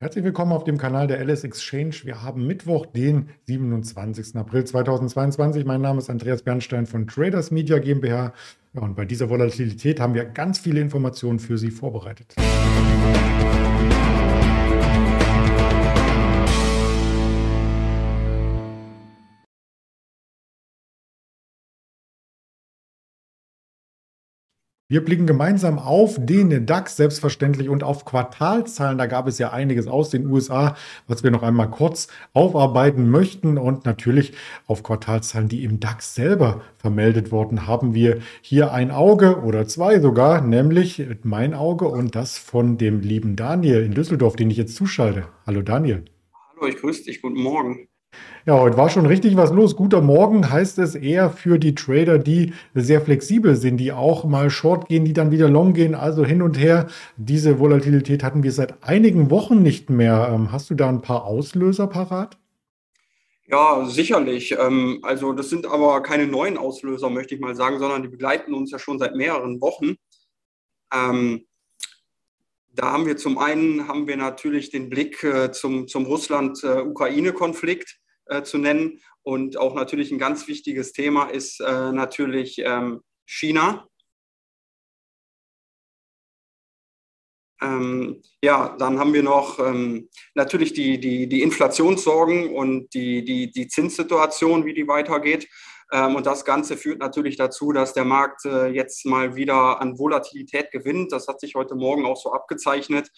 Herzlich willkommen auf dem Kanal der LS Exchange. Wir haben Mittwoch, den 27. April 2022. Mein Name ist Andreas Bernstein von Traders Media GmbH. Und bei dieser Volatilität haben wir ganz viele Informationen für Sie vorbereitet. Wir blicken gemeinsam auf den DAX selbstverständlich und auf Quartalzahlen. Da gab es ja einiges aus den USA, was wir noch einmal kurz aufarbeiten möchten. Und natürlich auf Quartalzahlen, die im DAX selber vermeldet wurden, haben wir hier ein Auge oder zwei sogar, nämlich mein Auge und das von dem lieben Daniel in Düsseldorf, den ich jetzt zuschalte. Hallo Daniel. Hallo, ich grüße dich. Guten Morgen. Ja, heute war schon richtig was los. Guter Morgen heißt es eher für die Trader, die sehr flexibel sind, die auch mal Short gehen, die dann wieder Long gehen, also hin und her. Diese Volatilität hatten wir seit einigen Wochen nicht mehr. Ähm, hast du da ein paar Auslöser parat? Ja, sicherlich. Ähm, also das sind aber keine neuen Auslöser, möchte ich mal sagen, sondern die begleiten uns ja schon seit mehreren Wochen. Ähm, da haben wir zum einen haben wir natürlich den Blick äh, zum, zum Russland-Ukraine-Konflikt äh, zu nennen. Und auch natürlich ein ganz wichtiges Thema ist äh, natürlich ähm, China. Ähm, ja, dann haben wir noch ähm, natürlich die, die, die Inflationssorgen und die, die, die Zinssituation, wie die weitergeht. Ähm, und das Ganze führt natürlich dazu, dass der Markt äh, jetzt mal wieder an Volatilität gewinnt. Das hat sich heute Morgen auch so abgezeichnet.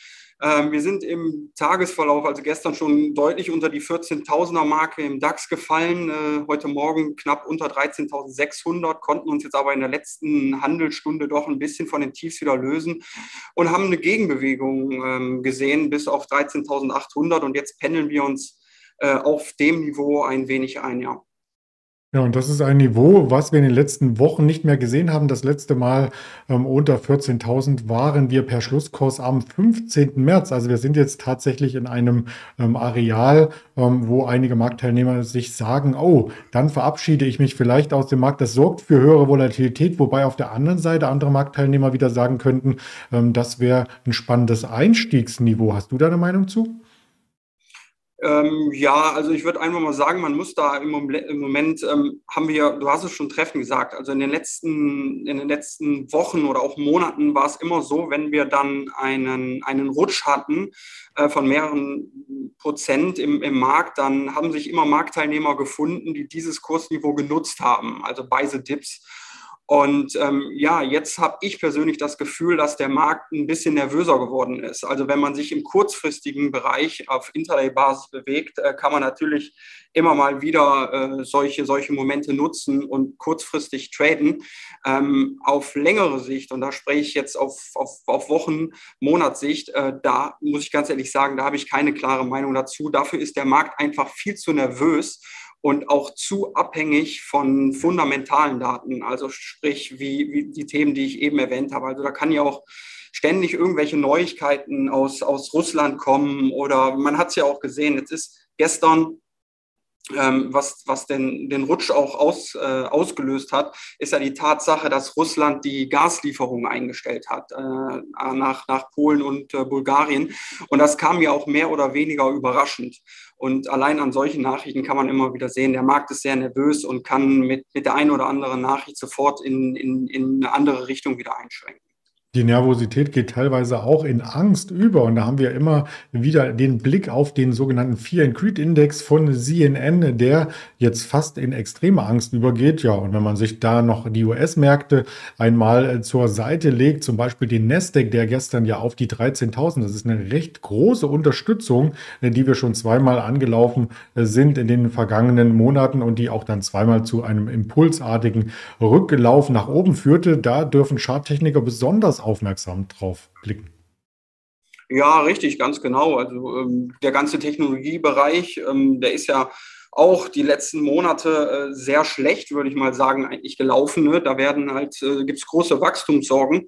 Ähm, wir sind im Tagesverlauf, also gestern schon deutlich unter die 14.000er Marke im DAX gefallen. Äh, heute Morgen knapp unter 13.600, konnten uns jetzt aber in der letzten Handelsstunde doch ein bisschen von den Tiefs wieder lösen und haben eine Gegenbewegung ähm, gesehen bis auf 13.800 und jetzt pendeln wir uns äh, auf dem Niveau ein wenig ein, ja. Ja, und das ist ein Niveau, was wir in den letzten Wochen nicht mehr gesehen haben. Das letzte Mal ähm, unter 14.000 waren wir per Schlusskurs am 15. März. Also wir sind jetzt tatsächlich in einem ähm, Areal, ähm, wo einige Marktteilnehmer sich sagen, oh, dann verabschiede ich mich vielleicht aus dem Markt. Das sorgt für höhere Volatilität, wobei auf der anderen Seite andere Marktteilnehmer wieder sagen könnten, ähm, das wäre ein spannendes Einstiegsniveau. Hast du da eine Meinung zu? Ähm, ja, also ich würde einfach mal sagen, man muss da im Moment, im Moment ähm, haben wir, du hast es schon treffend gesagt, also in den letzten, in den letzten Wochen oder auch Monaten war es immer so, wenn wir dann einen, einen Rutsch hatten äh, von mehreren Prozent im, im Markt, dann haben sich immer Marktteilnehmer gefunden, die dieses Kursniveau genutzt haben, also bei the Dips. Und ähm, ja, jetzt habe ich persönlich das Gefühl, dass der Markt ein bisschen nervöser geworden ist. Also wenn man sich im kurzfristigen Bereich auf Intraday-Basis bewegt, äh, kann man natürlich immer mal wieder äh, solche, solche Momente nutzen und kurzfristig traden. Ähm, auf längere Sicht, und da spreche ich jetzt auf, auf, auf Wochen, Monatssicht, äh, da muss ich ganz ehrlich sagen, da habe ich keine klare Meinung dazu. Dafür ist der Markt einfach viel zu nervös und auch zu abhängig von fundamentalen Daten, also sprich wie, wie die Themen, die ich eben erwähnt habe. Also da kann ja auch ständig irgendwelche Neuigkeiten aus, aus Russland kommen oder man hat es ja auch gesehen, jetzt ist gestern was, was den, den Rutsch auch aus, äh, ausgelöst hat, ist ja die Tatsache, dass Russland die Gaslieferungen eingestellt hat äh, nach, nach Polen und äh, Bulgarien. Und das kam ja auch mehr oder weniger überraschend. Und allein an solchen Nachrichten kann man immer wieder sehen, der Markt ist sehr nervös und kann mit, mit der einen oder anderen Nachricht sofort in, in, in eine andere Richtung wieder einschränken. Die Nervosität geht teilweise auch in Angst über. Und da haben wir immer wieder den Blick auf den sogenannten Fear and Creed Index von CNN, der jetzt fast in extreme Angst übergeht. Ja, und wenn man sich da noch die US-Märkte einmal äh, zur Seite legt, zum Beispiel den Nasdaq, der gestern ja auf die 13.000, das ist eine recht große Unterstützung, äh, die wir schon zweimal angelaufen äh, sind in den vergangenen Monaten und die auch dann zweimal zu einem impulsartigen Rücklauf nach oben führte. Da dürfen Charttechniker besonders aufmerksam drauf blicken. Ja, richtig, ganz genau. Also ähm, der ganze Technologiebereich, ähm, der ist ja auch die letzten Monate äh, sehr schlecht, würde ich mal sagen, eigentlich gelaufen. Ne? Da werden halt, äh, gibt es große Wachstumssorgen.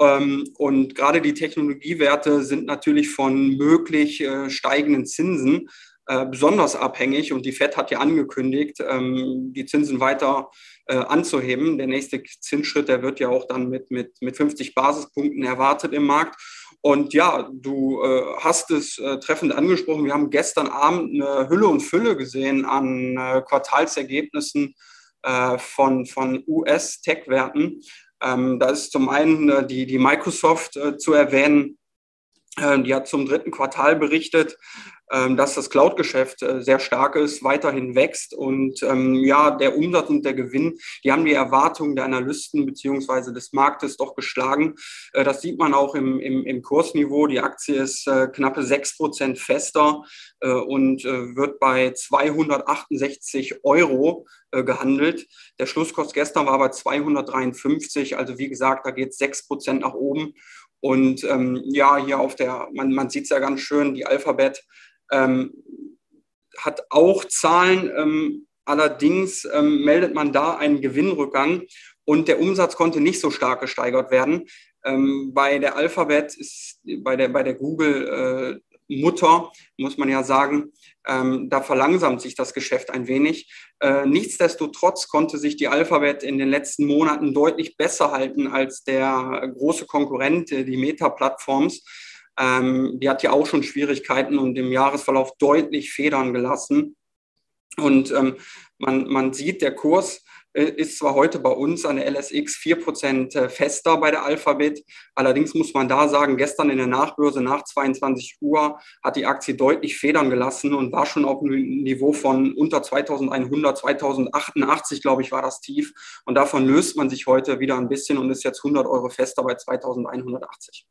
Ähm, und gerade die Technologiewerte sind natürlich von möglich äh, steigenden Zinsen äh, besonders abhängig. Und die FED hat ja angekündigt, ähm, die Zinsen weiter äh, anzuheben. Der nächste Zinsschritt, der wird ja auch dann mit, mit, mit 50 Basispunkten erwartet im Markt. Und ja, du äh, hast es äh, treffend angesprochen. Wir haben gestern Abend eine Hülle und Fülle gesehen an äh, Quartalsergebnissen von, von US-Tech-Werten. Ähm, da ist zum einen die, die Microsoft zu erwähnen. Die hat zum dritten Quartal berichtet ähm, dass das Cloud-Geschäft äh, sehr stark ist, weiterhin wächst und ähm, ja, der Umsatz und der Gewinn, die haben die Erwartungen der Analysten beziehungsweise des Marktes doch geschlagen. Äh, das sieht man auch im, im, im Kursniveau. Die Aktie ist äh, knappe sechs Prozent fester und wird bei 268 Euro gehandelt. Der Schlusskurs gestern war bei 253, also wie gesagt, da geht es sechs Prozent nach oben. Und ähm, ja, hier auf der, man, man sieht es ja ganz schön, die Alphabet ähm, hat auch Zahlen. Ähm, allerdings ähm, meldet man da einen Gewinnrückgang und der Umsatz konnte nicht so stark gesteigert werden. Ähm, bei der Alphabet ist bei der, bei der Google äh, Mutter, muss man ja sagen, ähm, da verlangsamt sich das Geschäft ein wenig. Äh, nichtsdestotrotz konnte sich die Alphabet in den letzten Monaten deutlich besser halten als der große Konkurrent, die Meta-Plattforms. Ähm, die hat ja auch schon Schwierigkeiten und im Jahresverlauf deutlich Federn gelassen. Und ähm, man, man sieht, der Kurs äh, ist zwar heute bei uns an der LSX 4% äh, fester bei der Alphabet. Allerdings muss man da sagen, gestern in der Nachbörse nach 22 Uhr hat die Aktie deutlich Federn gelassen und war schon auf einem Niveau von unter 2100, 2088, glaube ich, war das tief. Und davon löst man sich heute wieder ein bisschen und ist jetzt 100 Euro fester bei 2180.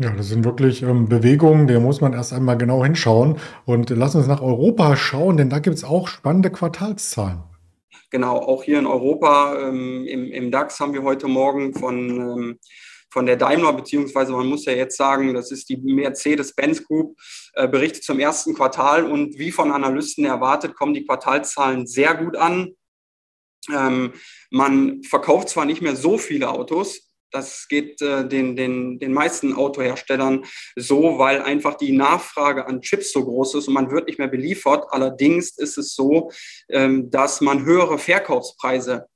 Ja, das sind wirklich ähm, Bewegungen, da muss man erst einmal genau hinschauen. Und lass uns nach Europa schauen, denn da gibt es auch spannende Quartalszahlen. Genau, auch hier in Europa ähm, im, im, DAX haben wir heute Morgen von, ähm, von der Daimler, beziehungsweise man muss ja jetzt sagen, das ist die Mercedes-Benz Group, äh, berichtet zum ersten Quartal und wie von Analysten erwartet, kommen die Quartalszahlen sehr gut an. Ähm, man verkauft zwar nicht mehr so viele Autos, das geht äh, den, den, den meisten Autoherstellern so, weil einfach die Nachfrage an Chips so groß ist und man wird nicht mehr beliefert. Allerdings ist es so, ähm, dass man höhere Verkaufspreise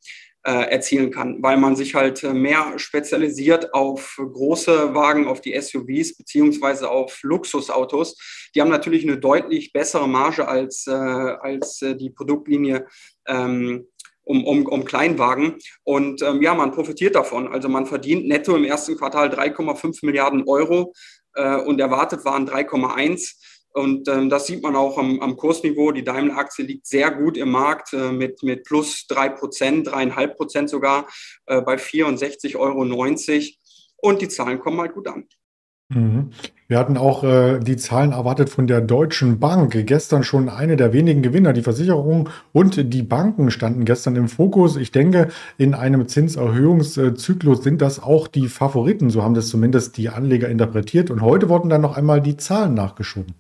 äh, erzielen kann, weil man sich halt äh, mehr spezialisiert auf große Wagen, auf die SUVs beziehungsweise auf Luxusautos. Die haben natürlich eine deutlich bessere Marge als, äh, als äh, die Produktlinie ähm, um, um, um Kleinwagen. Und ähm, ja, man profitiert davon. Also man verdient netto im ersten Quartal 3,5 Milliarden Euro äh, und erwartet waren 3,1. Und ähm, das sieht man auch am, am Kursniveau. Die Daimler-Aktie liegt sehr gut im Markt äh, mit, mit plus 3 Prozent, 3,5 Prozent sogar äh, bei 64,90 Euro. Und die Zahlen kommen halt gut an. Mhm. Wir hatten auch äh, die Zahlen erwartet von der Deutschen Bank. Gestern schon eine der wenigen Gewinner. Die Versicherung und die Banken standen gestern im Fokus. Ich denke, in einem Zinserhöhungszyklus sind das auch die Favoriten. So haben das zumindest die Anleger interpretiert. Und heute wurden dann noch einmal die Zahlen nachgeschoben.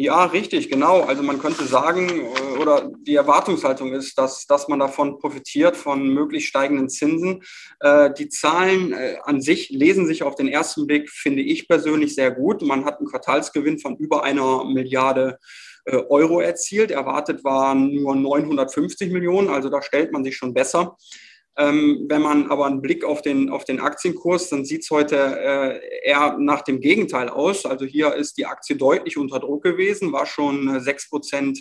Ja, richtig, genau. Also man könnte sagen, äh, oder die Erwartungshaltung ist, dass, dass man davon profitiert, von möglichst steigenden Zinsen. Äh, die Zahlen äh, an sich lesen sich auf den ersten Blick, finde ich persönlich, sehr gut. Man hat einen Quartalsgewinn von über einer Milliarde Euro erzielt. Erwartet waren nur 950 Millionen, also da stellt man sich schon besser. Ähm, wenn man aber einen Blick auf den, auf den Aktienkurs, dann sieht es heute äh, eher nach dem Gegenteil aus. Also hier ist die Aktie deutlich unter Druck gewesen, war schon 6 äh, Prozent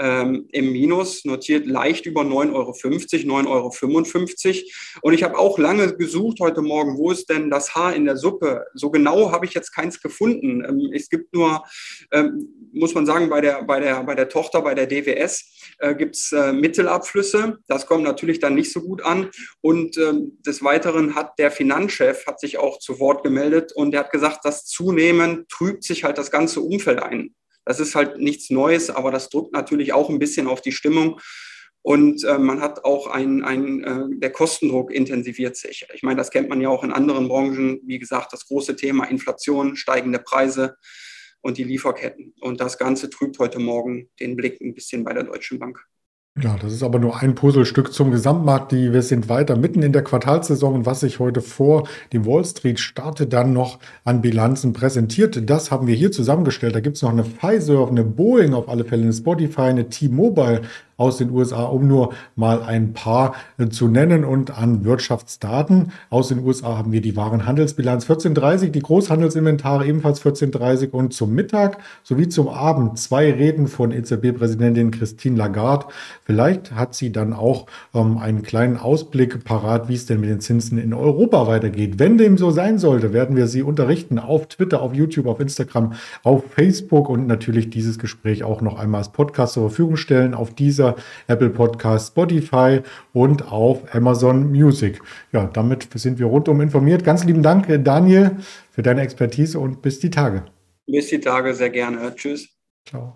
ähm, im Minus, notiert leicht über 9,50 Euro, 9,55 Euro. Und ich habe auch lange gesucht heute Morgen, wo ist denn das Haar in der Suppe? So genau habe ich jetzt keins gefunden. Ähm, es gibt nur, ähm, muss man sagen, bei der, bei der, bei der Tochter, bei der DWS, äh, gibt es äh, Mittelabflüsse. Das kommt natürlich dann nicht so gut an. Und ähm, des Weiteren hat der Finanzchef hat sich auch zu Wort gemeldet und er hat gesagt, dass zunehmend trübt sich halt das ganze Umfeld ein. Das ist halt nichts Neues, aber das drückt natürlich auch ein bisschen auf die Stimmung. Und äh, man hat auch ein, ein äh, der Kostendruck intensiviert sich. Ich meine, das kennt man ja auch in anderen Branchen. Wie gesagt, das große Thema Inflation, steigende Preise und die Lieferketten. Und das Ganze trübt heute Morgen den Blick ein bisschen bei der Deutschen Bank. Ja, das ist aber nur ein Puzzlestück zum Gesamtmarkt. Die, wir sind weiter mitten in der Quartalssaison und was sich heute vor dem Wall Street Starte dann noch an Bilanzen präsentiert, das haben wir hier zusammengestellt. Da gibt es noch eine Pfizer, eine Boeing auf alle Fälle, eine Spotify, eine T-Mobile aus den USA, um nur mal ein paar äh, zu nennen. Und an Wirtschaftsdaten aus den USA haben wir die Warenhandelsbilanz 1430, die Großhandelsinventare ebenfalls 1430 und zum Mittag sowie zum Abend zwei Reden von EZB-Präsidentin Christine Lagarde. Vielleicht hat sie dann auch ähm, einen kleinen Ausblick parat, wie es denn mit den Zinsen in Europa weitergeht. Wenn dem so sein sollte, werden wir Sie unterrichten auf Twitter, auf YouTube, auf Instagram, auf Facebook und natürlich dieses Gespräch auch noch einmal als Podcast zur Verfügung stellen auf dieser Apple Podcast, Spotify und auf Amazon Music. Ja, damit sind wir rundum informiert. Ganz lieben Dank, Daniel, für deine Expertise und bis die Tage. Bis die Tage, sehr gerne. Tschüss. Ciao.